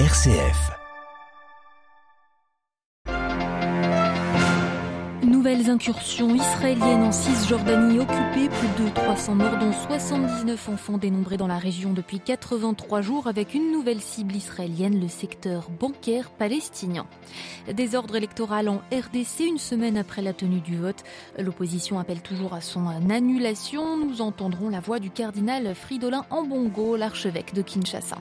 RCF. Nouvelles incursions israéliennes en Cisjordanie occupée, plus de 300 morts dont 79 enfants dénombrés dans la région depuis 83 jours avec une nouvelle cible israélienne, le secteur bancaire palestinien. Désordre électoral en RDC une semaine après la tenue du vote. L'opposition appelle toujours à son annulation. Nous entendrons la voix du cardinal Fridolin Ambongo, l'archevêque de Kinshasa.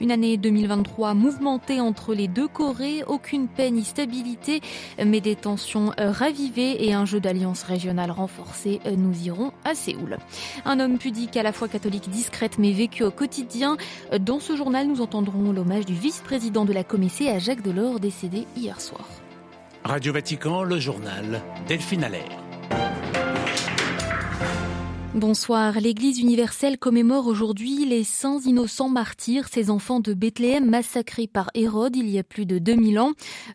Une année 2023 mouvementée entre les deux Corées, aucune paix ni stabilité, mais des tensions ravivées et un jeu d'alliance régionale renforcé. Nous irons à Séoul. Un homme pudique à la fois catholique discrète mais vécu au quotidien. Dans ce journal, nous entendrons l'hommage du vice-président de la Comissée à Jacques Delors décédé hier soir. Radio Vatican, le journal Delphine Allaire. Bonsoir. L'Église universelle commémore aujourd'hui les saints innocents martyrs, ces enfants de Bethléem massacrés par Hérode il y a plus de 2000 ans.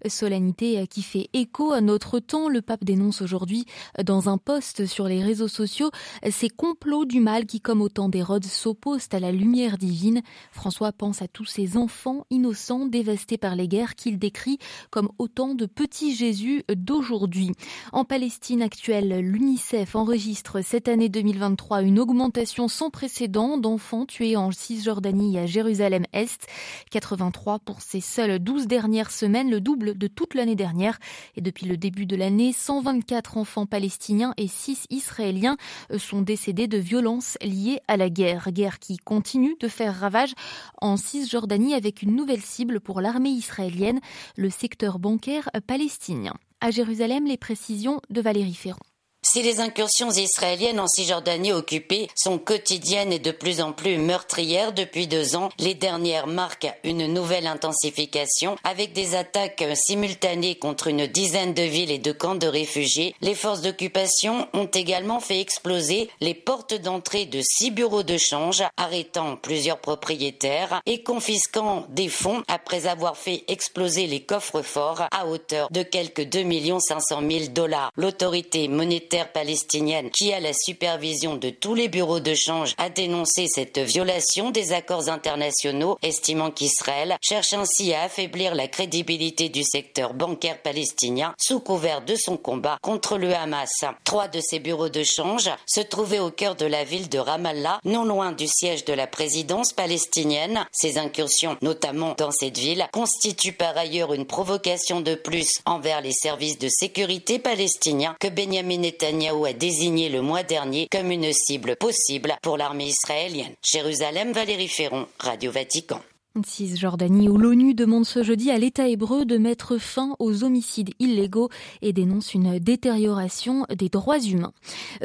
Solennité qui fait écho à notre temps. Le pape dénonce aujourd'hui dans un post sur les réseaux sociaux ces complots du mal qui, comme au temps d'Hérode, s'opposent à la lumière divine. François pense à tous ces enfants innocents dévastés par les guerres qu'il décrit comme autant de petits Jésus d'aujourd'hui. En Palestine actuelle, l'UNICEF enregistre cette année 2020 une augmentation sans précédent d'enfants tués en Cisjordanie et à Jérusalem-Est. 83 pour ces seules 12 dernières semaines, le double de toute l'année dernière. Et depuis le début de l'année, 124 enfants palestiniens et 6 israéliens sont décédés de violences liées à la guerre. Guerre qui continue de faire ravage en Cisjordanie avec une nouvelle cible pour l'armée israélienne, le secteur bancaire palestinien. À Jérusalem, les précisions de Valérie Ferrand. Si les incursions israéliennes en Cisjordanie occupée sont quotidiennes et de plus en plus meurtrières depuis deux ans, les dernières marquent une nouvelle intensification avec des attaques simultanées contre une dizaine de villes et de camps de réfugiés. Les forces d'occupation ont également fait exploser les portes d'entrée de six bureaux de change, arrêtant plusieurs propriétaires et confisquant des fonds après avoir fait exploser les coffres forts à hauteur de quelques 2 500 000 dollars. L'autorité monétaire palestinienne qui a la supervision de tous les bureaux de change a dénoncé cette violation des accords internationaux, estimant qu'Israël cherche ainsi à affaiblir la crédibilité du secteur bancaire palestinien sous couvert de son combat contre le Hamas. Trois de ces bureaux de change se trouvaient au cœur de la ville de Ramallah, non loin du siège de la présidence palestinienne. Ces incursions, notamment dans cette ville, constituent par ailleurs une provocation de plus envers les services de sécurité palestiniens que Benjamin Netanyahu Netanyahu a désigné le mois dernier comme une cible possible pour l'armée israélienne. Jérusalem, Valérie Ferron, Radio Vatican. Cisjordanie où l'ONU demande ce jeudi à l'État hébreu de mettre fin aux homicides illégaux et dénonce une détérioration des droits humains.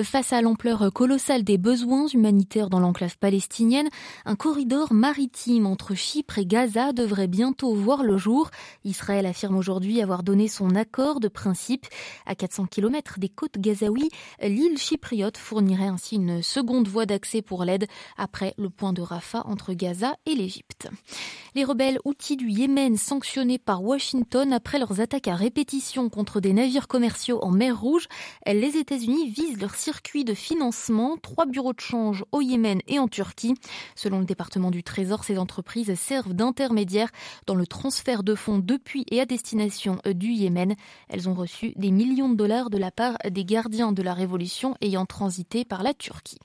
Face à l'ampleur colossale des besoins humanitaires dans l'enclave palestinienne, un corridor maritime entre Chypre et Gaza devrait bientôt voir le jour. Israël affirme aujourd'hui avoir donné son accord de principe. À 400 km des côtes gazaouis, l'île chypriote fournirait ainsi une seconde voie d'accès pour l'aide après le point de Rafah entre Gaza et l'Égypte. Les rebelles outils du Yémen sanctionnés par Washington après leurs attaques à répétition contre des navires commerciaux en mer Rouge, les États-Unis visent leur circuit de financement, trois bureaux de change au Yémen et en Turquie. Selon le département du Trésor, ces entreprises servent d'intermédiaires dans le transfert de fonds depuis et à destination du Yémen. Elles ont reçu des millions de dollars de la part des gardiens de la révolution ayant transité par la Turquie.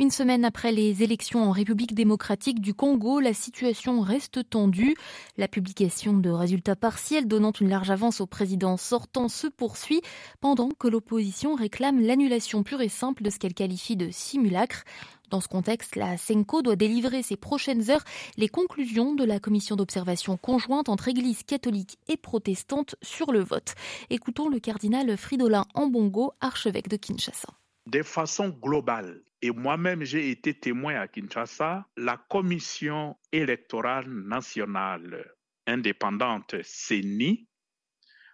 Une semaine après les élections en République démocratique du Congo, la situation reste tendue. La publication de résultats partiels donnant une large avance au président sortant se poursuit pendant que l'opposition réclame l'annulation pure et simple de ce qu'elle qualifie de simulacre. Dans ce contexte, la SENCO doit délivrer ces prochaines heures les conclusions de la commission d'observation conjointe entre Église catholique et protestante sur le vote. Écoutons le cardinal Fridolin Ambongo, archevêque de Kinshasa. De façon globale, et moi-même j'ai été témoin à Kinshasa, la commission électorale nationale indépendante CENI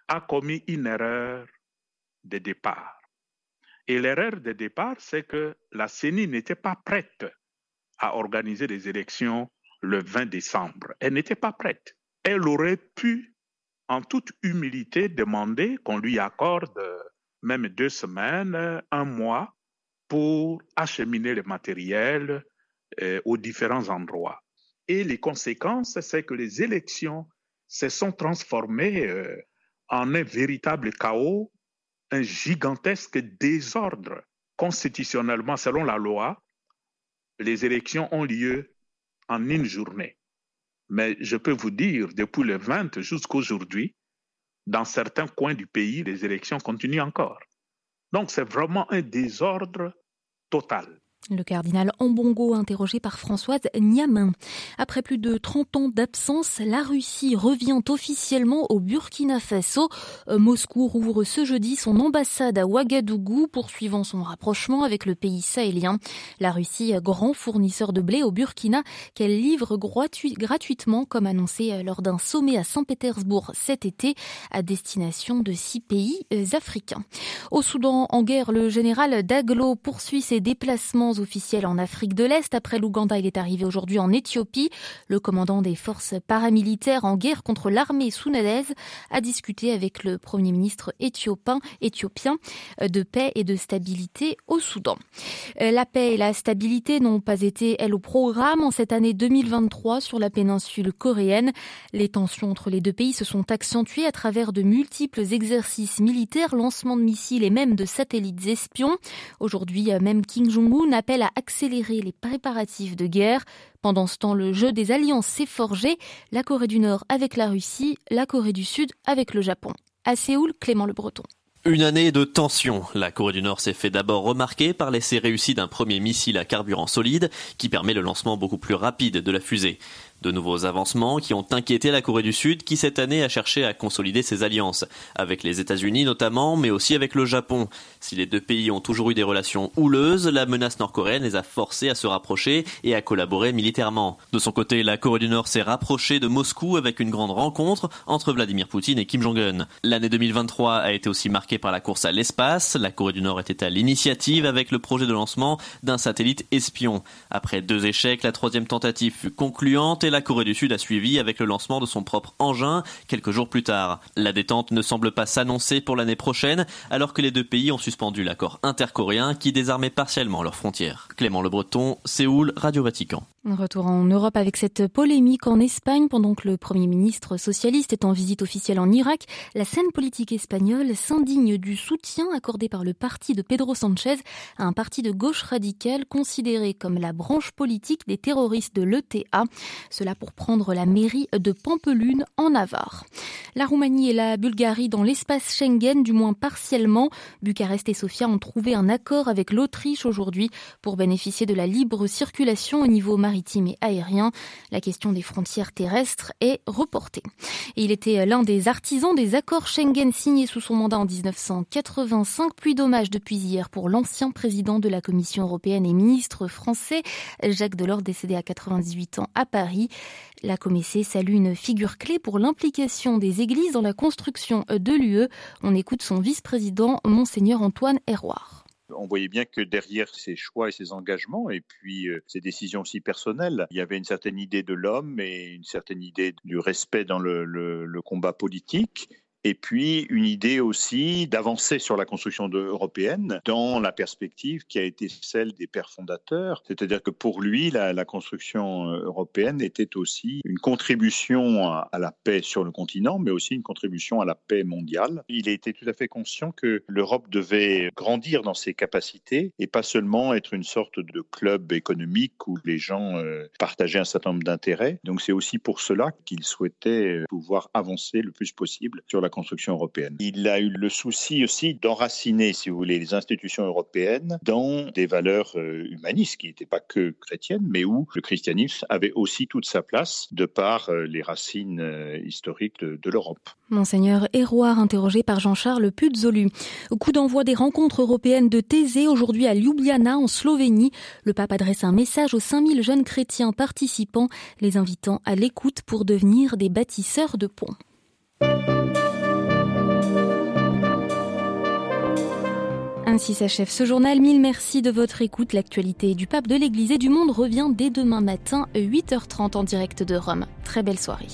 a commis une erreur de départ. Et l'erreur de départ, c'est que la CENI n'était pas prête à organiser des élections le 20 décembre. Elle n'était pas prête. Elle aurait pu, en toute humilité, demander qu'on lui accorde même deux semaines, un mois, pour acheminer le matériel euh, aux différents endroits. Et les conséquences, c'est que les élections se sont transformées euh, en un véritable chaos, un gigantesque désordre. Constitutionnellement, selon la loi, les élections ont lieu en une journée. Mais je peux vous dire, depuis le 20 jusqu'à aujourd'hui, dans certains coins du pays, les élections continuent encore. Donc c'est vraiment un désordre total. Le cardinal Ambongo, interrogé par Françoise Niamin. Après plus de 30 ans d'absence, la Russie revient officiellement au Burkina Faso. Euh, Moscou rouvre ce jeudi son ambassade à Ouagadougou, poursuivant son rapprochement avec le pays sahélien. La Russie, grand fournisseur de blé au Burkina, qu'elle livre gratuitement, comme annoncé euh, lors d'un sommet à Saint-Pétersbourg cet été, à destination de six pays euh, africains. Au Soudan, en guerre, le général Daglo poursuit ses déplacements officiel en Afrique de l'Est. Après l'Ouganda, il est arrivé aujourd'hui en Éthiopie. Le commandant des forces paramilitaires en guerre contre l'armée soudanaise a discuté avec le Premier ministre éthiopien, éthiopien de paix et de stabilité au Soudan. Euh, la paix et la stabilité n'ont pas été, elles, au programme en cette année 2023 sur la péninsule coréenne. Les tensions entre les deux pays se sont accentuées à travers de multiples exercices militaires, lancements de missiles et même de satellites espions. Aujourd'hui, euh, même Kim Jong-un a appelle à accélérer les préparatifs de guerre. Pendant ce temps, le jeu des alliances s'est forgé, la Corée du Nord avec la Russie, la Corée du Sud avec le Japon. À Séoul, Clément Le Breton. Une année de tension. La Corée du Nord s'est fait d'abord remarquer par l'essai réussi d'un premier missile à carburant solide qui permet le lancement beaucoup plus rapide de la fusée. De nouveaux avancements qui ont inquiété la Corée du Sud qui cette année a cherché à consolider ses alliances, avec les États-Unis notamment, mais aussi avec le Japon. Si les deux pays ont toujours eu des relations houleuses, la menace nord-coréenne les a forcés à se rapprocher et à collaborer militairement. De son côté, la Corée du Nord s'est rapprochée de Moscou avec une grande rencontre entre Vladimir Poutine et Kim Jong-un. L'année 2023 a été aussi marquée par la course à l'espace. La Corée du Nord était à l'initiative avec le projet de lancement d'un satellite espion. Après deux échecs, la troisième tentative fut concluante et la Corée du Sud a suivi avec le lancement de son propre engin quelques jours plus tard. La détente ne semble pas s'annoncer pour l'année prochaine alors que les deux pays ont suspendu l'accord intercoréen qui désarmait partiellement leurs frontières. Clément Le Breton, Séoul, Radio Vatican. Retour en Europe avec cette polémique en Espagne pendant que le Premier ministre socialiste est en visite officielle en Irak. La scène politique espagnole s'indigne du soutien accordé par le parti de Pedro Sanchez à un parti de gauche radicale considéré comme la branche politique des terroristes de l'ETA. Cela pour prendre la mairie de Pampelune en Navarre. La Roumanie et la Bulgarie dans l'espace Schengen, du moins partiellement. Bucarest et Sofia ont trouvé un accord avec l'Autriche aujourd'hui pour bénéficier de la libre circulation au niveau maritime maritime et aérien. La question des frontières terrestres est reportée. Il était l'un des artisans des accords Schengen signés sous son mandat en 1985, puis dommage depuis hier pour l'ancien président de la Commission européenne et ministre français, Jacques Delors, décédé à 98 ans à Paris. La Comissée salue une figure clé pour l'implication des églises dans la construction de l'UE. On écoute son vice-président, Monseigneur Antoine Héroard. On voyait bien que derrière ces choix et ces engagements, et puis euh, ces décisions aussi personnelles, il y avait une certaine idée de l'homme et une certaine idée du respect dans le combat politique et puis une idée aussi d'avancer sur la construction européenne dans la perspective qui a été celle des pères fondateurs, c'est-à-dire que pour lui, la, construction euh, européenne était aussi une contribution à, la paix sur le continent, mais aussi une contribution à la paix mondiale. Il était tout à fait conscient que l'Europe devait grandir dans ses capacités et pas seulement être une sorte de club économique où les gens euh, partageaient un certain nombre d'intérêts. Donc c'est aussi pour cela qu'il souhaitait pouvoir avancer le plus possible sur la Il a eu le souci aussi d'enraciner, si vous voulez, les institutions européennes dans des valeurs euh, humanistes qui n'étaient pas que chrétiennes, mais où le christianisme avait aussi toute sa place de par euh, les racines euh, historiques de, l'Europe. Monseigneur Héroard, interrogé par Jean-Charles Puzzolu. Coup d'envoi des rencontres européennes de Thésée aujourd'hui à Ljubljana, en Slovénie. Le pape adresse un message aux 5000 jeunes chrétiens participants, les invitant à l'écoute pour devenir des bâtisseurs de ponts. Ainsi s'achève ce journal. Mille merci de votre écoute. L'actualité du pape de l'Église et du monde revient dès demain matin, 8h30 en direct de Rome. Très belle soirée.